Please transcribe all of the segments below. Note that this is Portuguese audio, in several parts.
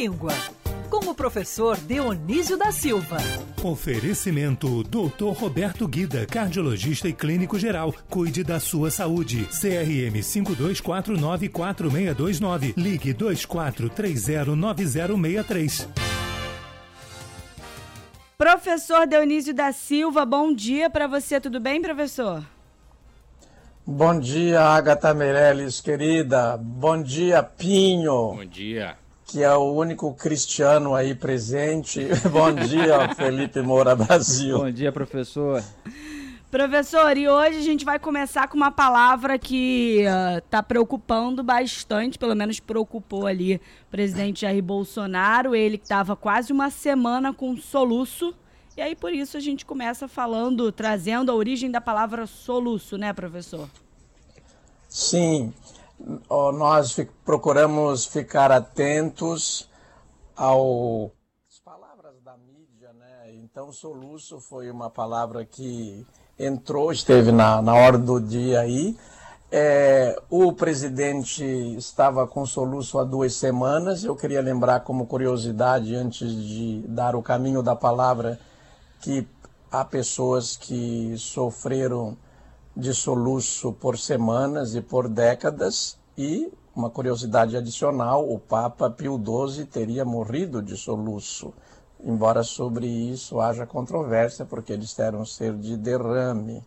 língua, com o professor Dionísio da Silva. Oferecimento Dr. Roberto Guida, cardiologista e clínico geral. Cuide da sua saúde. CRM 52494629. Ligue 24309063. Professor Dionísio da Silva, bom dia para você. Tudo bem, professor? Bom dia, Agatha Meirelles, querida. Bom dia, Pinho. Bom dia. Que é o único cristiano aí presente. Bom dia, Felipe Moura Brasil. Bom dia, professor. Professor, e hoje a gente vai começar com uma palavra que está uh, preocupando bastante, pelo menos preocupou ali o presidente Jair Bolsonaro, ele que estava quase uma semana com soluço, e aí por isso a gente começa falando, trazendo a origem da palavra soluço, né, professor? Sim, nós procuramos ficar atentos ao palavras da mídia, né? Então soluço foi uma palavra que entrou, esteve na, na hora do dia aí. É, o presidente estava com soluço há duas semanas. Eu queria lembrar, como curiosidade, antes de dar o caminho da palavra, que há pessoas que sofreram de soluço por semanas e por décadas. E, uma curiosidade adicional, o Papa Pio XII teria morrido de soluço embora sobre isso haja controvérsia, porque eles disseram ser de derrame.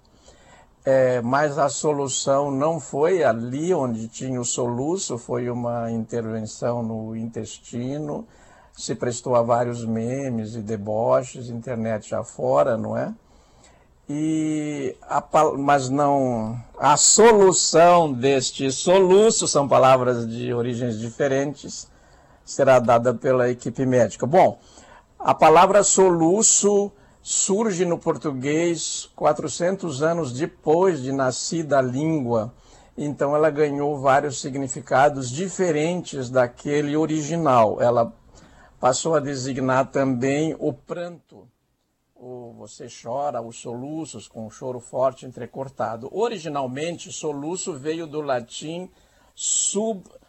É, mas a solução não foi ali onde tinha o soluço, foi uma intervenção no intestino, se prestou a vários memes e deboches, internet já fora, não é? E a, mas não a solução deste soluço são palavras de origens diferentes será dada pela equipe médica. Bom, a palavra soluço surge no português 400 anos depois de nascida a língua. Então ela ganhou vários significados diferentes daquele original. Ela passou a designar também o pranto. O você chora, os soluços com um choro forte entrecortado. Originalmente, soluço veio do latim subglucium,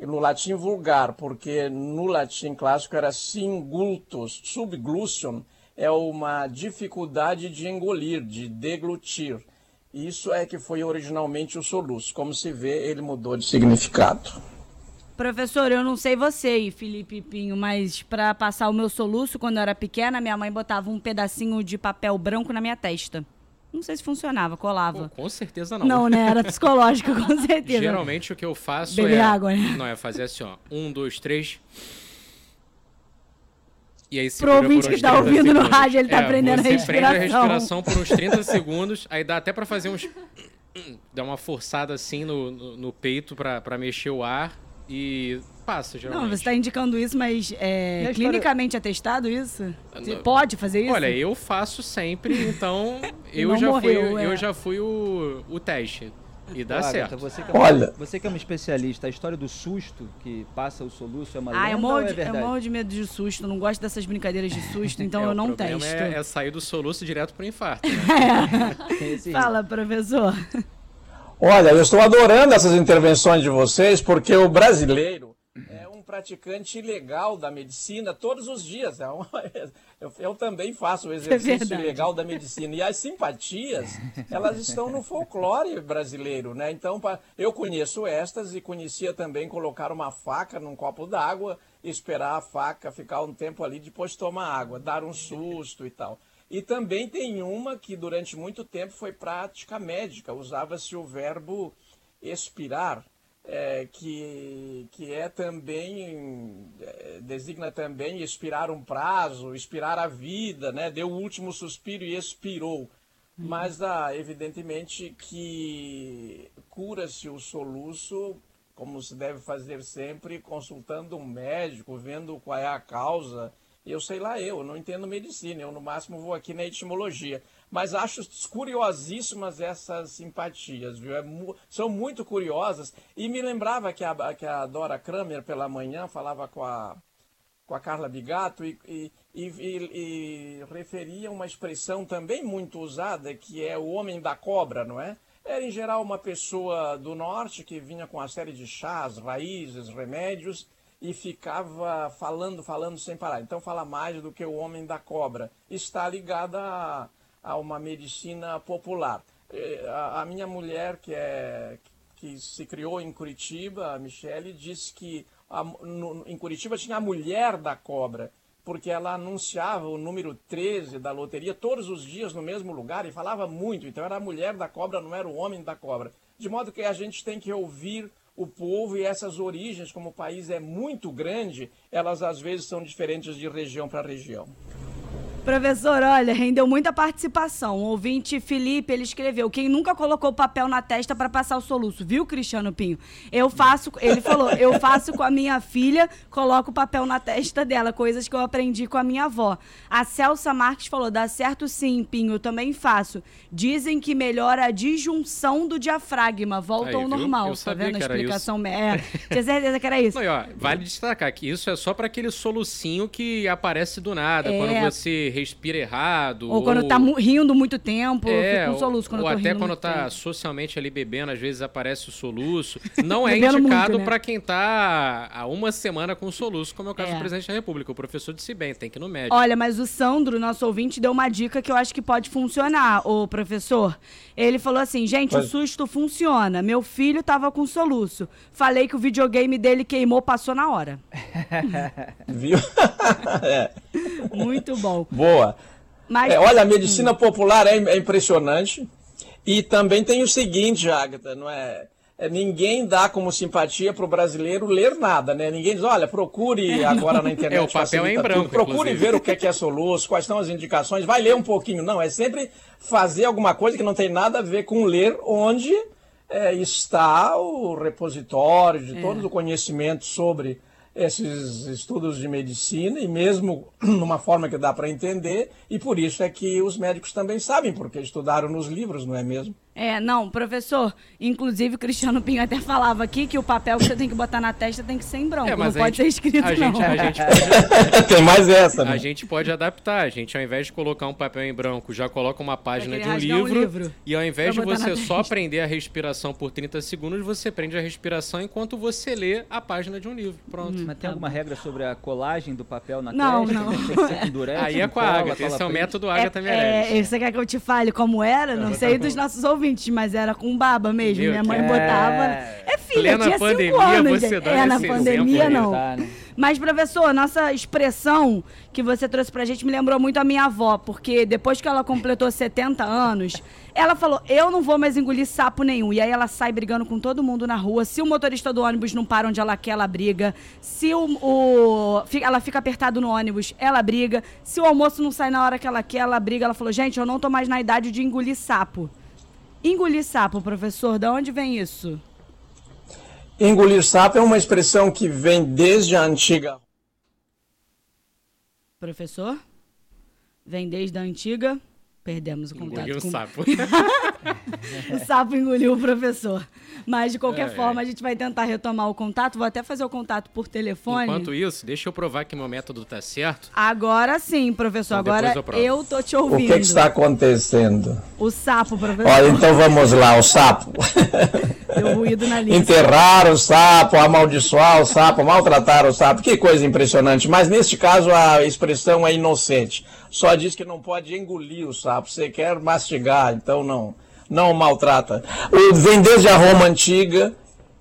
no latim vulgar, porque no latim clássico era singultus, subglution é uma dificuldade de engolir, de deglutir. Isso é que foi originalmente o soluço. Como se vê, ele mudou de significado. Professor, eu não sei você e Felipe Pinho, mas para passar o meu soluço, quando eu era pequena, minha mãe botava um pedacinho de papel branco na minha testa. Não sei se funcionava, colava. Pô, com certeza não. Não, né? Era psicológico, com certeza. Geralmente o que eu faço Beber é. água, né? Não, é fazer assim, ó. Um, dois, três. E aí Pro ouvinte que tá ouvindo segundos. no rádio, ele tá é, aprendendo a você respiração. prende a respiração por uns 30 segundos, aí dá até para fazer uns. Dá uma forçada assim no, no, no peito para mexer o ar e passa, geralmente. Não, você está indicando isso, mas é história- clinicamente atestado isso? Você Não. pode fazer isso? Olha, eu faço sempre, então eu já morreu, fui, é. eu já fui o, o teste. E dá Agatha, certo. Você que, é uma, Olha. você que é uma especialista, a história do susto que passa o soluço é uma Ah, eu lenda morro, ou é de, eu verdade? morro de medo de susto, não gosto dessas brincadeiras de susto, então É, eu não problema testo. É, é sair do soluço direto pro infarto. Né? Fala, professor. Olha, eu estou adorando essas intervenções de vocês, porque o brasileiro é um praticante ilegal da medicina todos os dias. É um- eu, eu também faço o exercício verdade. ilegal da medicina. E as simpatias, elas estão no folclore brasileiro, né? Então, pa- eu conheço estas e conhecia também colocar uma faca num copo d'água, esperar a faca ficar um tempo ali, depois tomar água, dar um susto e tal. E também tem uma que durante muito tempo foi prática médica, usava-se o verbo expirar, é, que, que é também, é, designa também expirar um prazo, expirar a vida, né? deu o último suspiro e expirou. Mas, ah, evidentemente, que cura-se o soluço, como se deve fazer sempre, consultando um médico, vendo qual é a causa. Eu sei lá, eu não entendo medicina, eu no máximo vou aqui na etimologia. Mas acho curiosíssimas essas simpatias, viu? É mu- são muito curiosas. E me lembrava que a, que a Dora Kramer, pela manhã, falava com a, com a Carla Bigato e, e, e, e- referia uma expressão também muito usada, que é o homem da cobra, não é? Era em geral uma pessoa do norte que vinha com uma série de chás, raízes, remédios, e ficava falando, falando sem parar. Então fala mais do que o homem da cobra. Está ligada a, a uma medicina popular. A, a, minha mulher, que, é, que se criou em Curitiba, a Michele, disse que a, no, em Curitiba tinha a mulher da cobra, porque ela anunciava o número 13 da loteria todos os dias no mesmo lugar e falava muito. Então era a mulher da cobra, não era o homem da cobra. De modo que a gente tem que ouvir o povo e essas origens, como o país é muito grande, elas às vezes são diferentes de região para região. Professor, olha, rendeu muita participação. O ouvinte Felipe, ele escreveu: quem nunca colocou papel na testa para passar o soluço, viu, Cristiano Pinho? Eu faço, ele falou, eu faço com a minha filha, coloco o papel na testa dela, coisas que eu aprendi com a minha avó. A Celsa Marques falou: dá certo sim, Pinho, eu também faço. Dizem que melhora a disjunção do diafragma, volta Aí, ao normal. Eu tá sabia vendo a que era explicação? É, tinha certeza que era isso. Não, ó, vale destacar que isso é só para aquele solucinho que aparece do nada, É. quando você respira errado. Ou quando tá rindo muito tempo, eu É, fico com soluço quando ou eu tô até rindo quando muito tá tempo. socialmente ali bebendo, às vezes aparece o soluço. Não é indicado muito, né? pra quem tá há uma semana com soluço, como é o caso É. do presidente da República. O professor disse bem, tem que ir no médico. Olha, mas o Sandro, nosso ouvinte, deu uma dica que eu acho que pode funcionar, ô professor. Ele falou assim: gente, o susto funciona. Meu filho tava com soluço. Falei que o videogame dele queimou, passou na hora. Viu? É, Muito bom. boa. Mas. É, olha, a medicina popular é, é impressionante. E também tem o seguinte, Agatha, não é? é, ninguém dá como simpatia para o brasileiro ler nada, né? Ninguém diz, olha, procure agora na internet. É, o papel é em branco, tudo. Procure inclusive. ver o que é, que é soluço, quais são as indicações, vai ler um pouquinho. Não, é sempre fazer alguma coisa que não tem nada a ver com ler, onde é, está o repositório de todo o conhecimento sobre esses estudos de medicina e mesmo numa forma que dá para entender e por isso é que os médicos também sabem porque estudaram nos livros, não é mesmo? É, não, professor. Inclusive, o Cristiano Pinho até falava aqui que o papel que você tem que botar na testa tem que ser em branco. É, não pode ser gente- escrito, a não. gente, a gente pode tem mais essa, né? A gente pode adaptar. A gente, ao invés de colocar um papel em branco, já coloca uma página de um querer rasgar um livro, livro E ao invés de você só testa. prender a respiração por 30 segundos, você prende a respiração enquanto você lê a página de um livro. Pronto. Mas tem alguma regra sobre a colagem do papel na Não, testa? não. Ser durex, Aí é com a Agatha. Esse é o método Agatha Meirelles. É, você quer que eu te fale como era? Não sei dos nossos ouvintes, mas era com baba mesmo. Meu Minha mãe Deus. botava. É. É filha, Plena tinha pandemia, cinco anos. você gente. é, na pandemia não. Tá, né? Mas, professor, nossa expressão que você trouxe pra gente me lembrou muito a minha avó, porque depois que ela completou 70 anos, ela falou: Eu não vou mais engolir sapo nenhum. E aí ela sai brigando com todo mundo na rua. Se o motorista do ônibus não para onde ela quer, ela briga. Se o, o- ela fica apertado no ônibus, ela briga. Se o almoço não sai na hora que ela quer, ela briga. Ela falou: Gente, eu não tô mais na idade de engolir sapo. Engolir sapo, professor, da onde vem isso? Engolir sapo é uma expressão que vem desde a antiga Professor? Vem desde a antiga. Perdemos o contato. Engoliu com- sapo. O sapo engoliu o professor. Mas, de qualquer É, forma, é. a gente vai tentar retomar o contato. Vou até fazer o contato por telefone. Enquanto isso, deixa eu provar que meu método tá certo. Agora sim, professor. Então, Agora eu eu tô te O ouvindo. que, que está acontecendo? O sapo, professor. Olha, então vamos lá, o sapo. Deu ruído na língua. Enterrar o sapo, amaldiçoar o sapo, maltratar o sapo, que coisa impressionante. Mas neste caso a expressão é inocente. Só diz que não pode engolir o sapo, você quer mastigar, então não, não maltrata. Vem desde a Roma antiga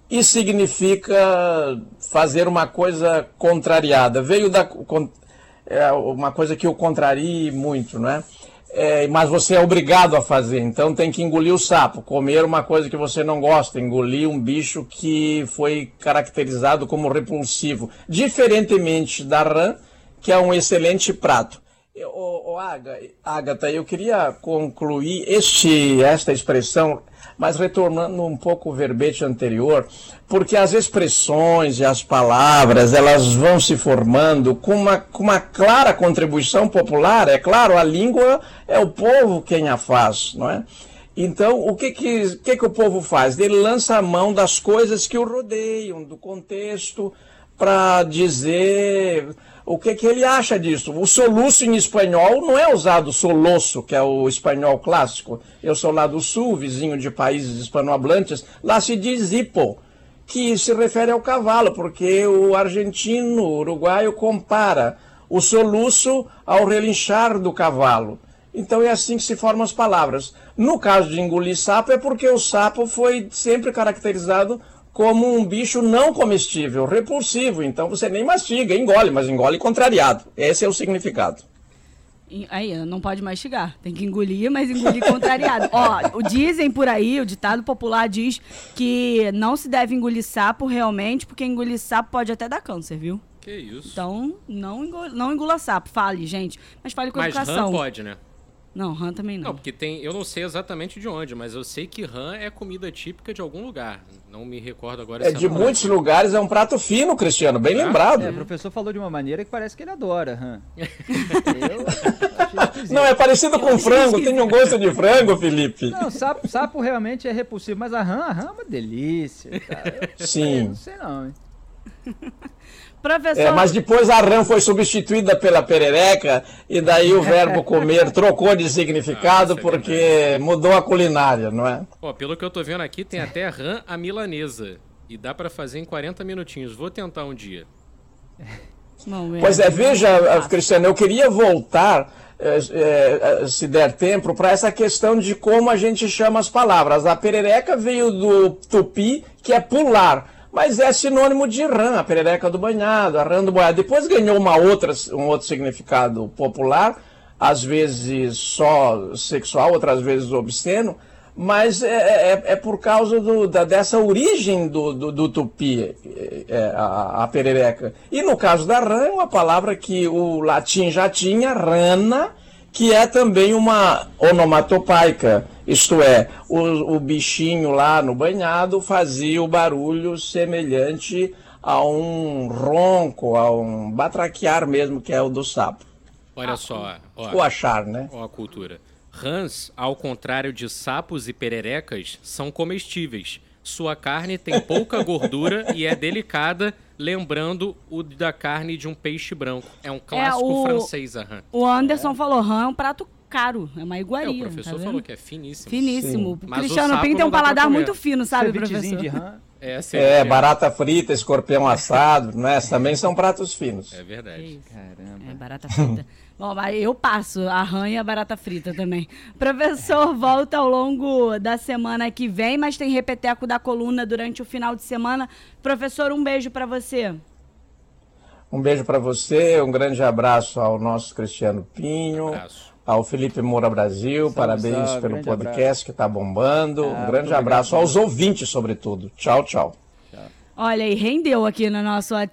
e significa fazer uma coisa contrariada. Veio da é uma coisa que o contrarie muito, né? É, mas você é obrigado a fazer, então tem que engolir o sapo, comer uma coisa que você não gosta, engolir um bicho que foi caracterizado como repulsivo, diferentemente da rã, que é um excelente prato. Aga- Agatha, eu queria concluir este, esta expressão, mas retornando um pouco o verbete anterior, porque as expressões e as palavras, elas vão se formando com uma, com uma clara contribuição popular. É claro, a língua é o povo quem a faz, não é? Então, o que que, o que que o povo faz? Ele lança a mão das coisas que o rodeiam, do contexto, para dizer o que, que ele acha disso. O soluço em espanhol não é usado solosso, que é o espanhol clássico. Eu sou lá do sul, vizinho de países hispanohablantes, lá se diz hipo, que se refere ao cavalo, porque o argentino, o uruguaio compara o soluço ao relinchar do cavalo. Então é assim que se formam as palavras. No caso de engolir sapo, é porque o sapo foi sempre caracterizado como um bicho não comestível, repulsivo. Então você nem mastiga, engole, mas engole contrariado. Esse é o significado. Aí, não pode mastigar. Tem que engolir, mas engolir contrariado. Ó, o dizem por aí, o ditado popular diz que não se deve engolir sapo realmente, porque engolir sapo pode até dar câncer, viu? Que isso. Então, não, engula, não engula sapo. Fale, gente. Mas fale com Mas educação. rã pode, né? Não, rã também não. Não, porque tem. Eu não sei exatamente de onde, mas eu sei que rã é comida típica de algum lugar. Não me recordo agora É se de muitos lugares, é um prato fino, Cristiano, bem lembrado. É, o professor falou de uma maneira que parece que ele adora? Eu esquisito. Não, é parecido com frango, tem um gosto de frango, Felipe. Não, sapo, sapo realmente é repulsivo, mas a rã, a rã é uma delícia. Cara. Eu Sim. não sei não, hein? Professor, É, mas depois a rã foi substituída pela perereca e daí o verbo comer trocou de significado Ah, é porque mudou a culinária, não é? Ó, pelo que eu tô vendo aqui, tem até rã à milanesa. E dá pra fazer em 40 minutinhos. Vou tentar um dia. não, Pois é, veja, Cristiano, eu queria voltar, eh, eh, se der tempo, para essa questão de como a gente chama as palavras. A perereca veio do tupi, que é pular, mas é sinônimo de rã, a perereca do banhado, a rã do banhado. Depois ganhou uma outra, um outro significado popular, às vezes só sexual, outras vezes obsceno, mas é, é- é por causa do- da- dessa origem do, do, do tupi, é, é, a, a perereca. E no caso da rã, é uma palavra que o latim já tinha, rana, que é também uma onomatopaica, isto é, o, o bichinho lá no banhado fazia o barulho semelhante a um ronco, a um batraquear mesmo, que é o do sapo. Olha só, ó. O achar, né? Ó a cultura. Rãs, ao contrário de sapos e pererecas, são comestíveis. Sua carne tem pouca gordura e é delicada, lembrando o da carne de um peixe branco. É um clássico o- francês, a rã. O Anderson falou, rã é um prato caro, é uma É, iguaria. o professor tá falou que é finíssimo. Finíssimo. Mas o Cristiano Pinto tem um paladar muito fino, sabe, professor? de rã. É, É, ceviche. barata frita, escorpião assado, né? Também são pratos finos. É verdade. Caramba. É, barata frita. Bom, eu passo a rã e a barata frita também. Professor, volta ao longo da semana que vem, mas tem repeteco da coluna durante o final de semana. Professor, um beijo pra você. Um beijo para você, um grande abraço ao nosso Cristiano Pinho, Abraço. Ao Felipe Moura Brasil, Salve, parabéns salve, pelo podcast abraço. que está bombando. Ah, um grande obrigado, abraço aos Bruno. ouvintes, sobretudo. Tchau, tchau. Olha, e rendeu aqui no nosso WhatsApp.